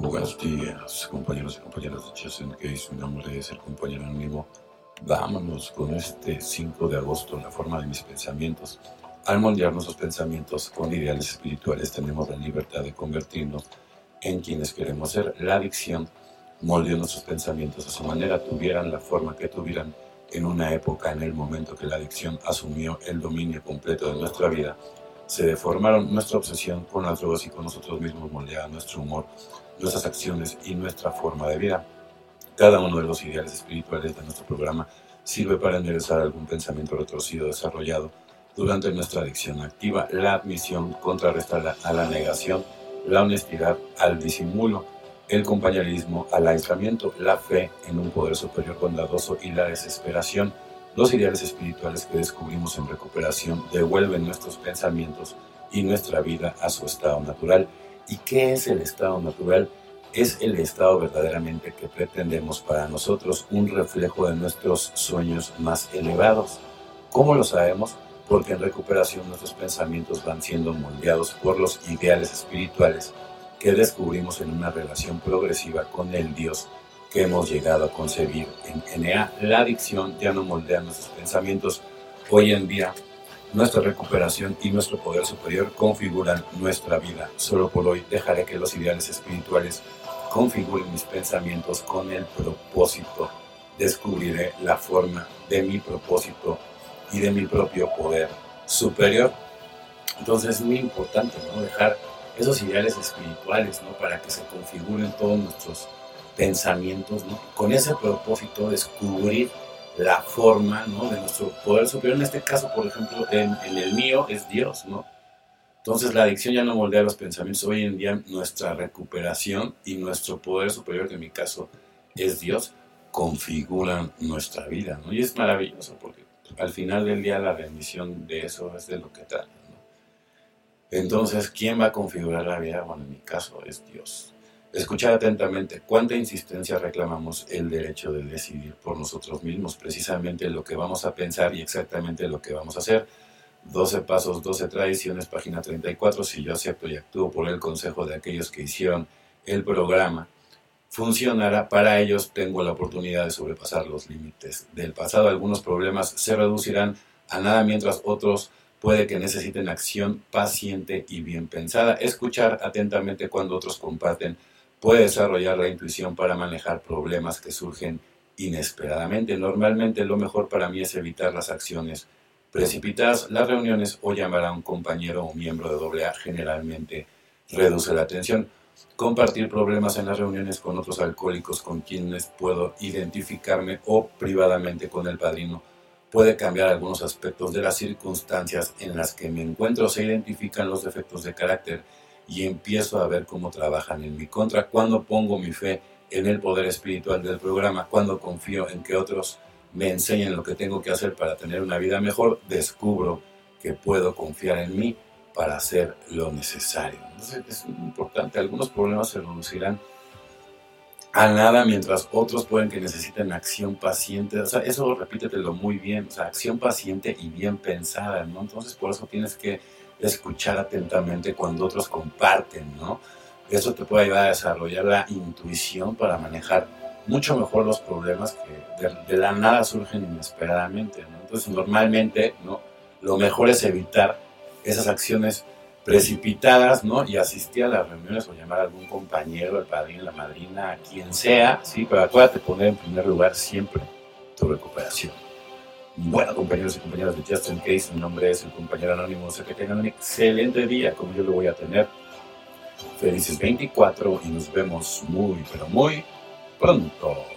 Buenos días, compañeros y compañeras de Chasing Case. Mi nombre es el compañero anónimo. Vámonos con este 5 de agosto, la forma de mis pensamientos. Al moldear nuestros pensamientos con ideales espirituales, tenemos la libertad de convertirnos en quienes queremos ser. La adicción moldeó nuestros pensamientos a su manera, tuvieran la forma que tuvieran en una época, en el momento que la adicción asumió el dominio completo de nuestra vida se deformaron nuestra obsesión con las drogas y con nosotros mismos moldeaba nuestro humor, nuestras acciones y nuestra forma de vida. Cada uno de los ideales espirituales de nuestro programa sirve para enderezar algún pensamiento retorcido desarrollado durante nuestra adicción activa. La admisión contrarresta a la negación, la honestidad al disimulo, el compañerismo al aislamiento, la fe en un poder superior bondadoso y la desesperación los ideales espirituales que descubrimos en recuperación devuelven nuestros pensamientos y nuestra vida a su estado natural. ¿Y qué es el estado natural? Es el estado verdaderamente que pretendemos para nosotros, un reflejo de nuestros sueños más elevados. ¿Cómo lo sabemos? Porque en recuperación nuestros pensamientos van siendo moldeados por los ideales espirituales que descubrimos en una relación progresiva con el Dios que hemos llegado a concebir en NA. La adicción ya no moldea nuestros pensamientos. Hoy en día, nuestra recuperación y nuestro poder superior configuran nuestra vida. Solo por hoy dejaré que los ideales espirituales configuren mis pensamientos con el propósito. Descubriré la forma de mi propósito y de mi propio poder superior. Entonces es muy importante ¿no? dejar esos ideales espirituales ¿no? para que se configuren todos nuestros pensamientos, ¿no? Con ese propósito, descubrir la forma, ¿no? De nuestro poder superior. En este caso, por ejemplo, en, el mío es Dios, ¿no? Entonces la adicción ya no moldea los pensamientos. Hoy en día nuestra recuperación y nuestro poder superior, que en mi caso es Dios, configuran nuestra vida, ¿no? Y es maravilloso porque al final del día la bendición de eso es de lo que trata, ¿no? Entonces, ¿quién va a configurar la vida? Bueno, en mi caso es Dios. Escuchar atentamente cuánta insistencia reclamamos el derecho de decidir por nosotros mismos, precisamente lo que vamos a pensar y exactamente lo que vamos a hacer. 12 pasos, 12 tradiciones, página 34. Si yo acepto y actúo por el consejo de aquellos que hicieron el programa, funcionará. Para ellos tengo la oportunidad de sobrepasar los límites del pasado. Algunos problemas se reducirán a nada mientras otros puede que necesiten acción paciente y bien pensada. Escuchar atentamente cuando otros comparten puede desarrollar la intuición para manejar problemas que surgen inesperadamente. Normalmente lo mejor para mí es evitar las acciones precipitadas, las reuniones o llamar a un compañero o miembro de AA generalmente reduce la tensión. Compartir problemas en las reuniones con otros alcohólicos con quienes puedo identificarme o privadamente con el padrino puede cambiar algunos aspectos de las circunstancias en las que me encuentro. Se identifican los defectos de carácter y empiezo a ver cómo trabajan en mi contra, cuando pongo mi fe en el poder espiritual del programa, cuando confío en que otros me enseñen lo que tengo que hacer para tener una vida mejor, descubro que puedo confiar en mí para hacer lo necesario. Entonces es importante, algunos problemas se reducirán a nada, mientras otros pueden que necesiten acción paciente. O sea, eso repítetelo muy bien, o sea, acción paciente y bien pensada, ¿no? Entonces por eso tienes que escuchar atentamente cuando otros comparten, ¿no? Eso te puede ayudar a desarrollar la intuición para manejar mucho mejor los problemas que de, la nada surgen inesperadamente, ¿no? Entonces, normalmente, ¿no? Lo mejor es evitar esas acciones precipitadas, ¿no? Y asistir a las reuniones o llamar a algún compañero, el padrino, la madrina, quien sea, ¿sí? Pero acuérdate poner en primer lugar siempre tu recuperación. Bueno, compañeros y compañeras de Justin Case, mi nombre es el compañero anónimo. Sé que tengan un excelente día, como yo lo voy a tener. Felices 24 y nos vemos muy, pero muy pronto.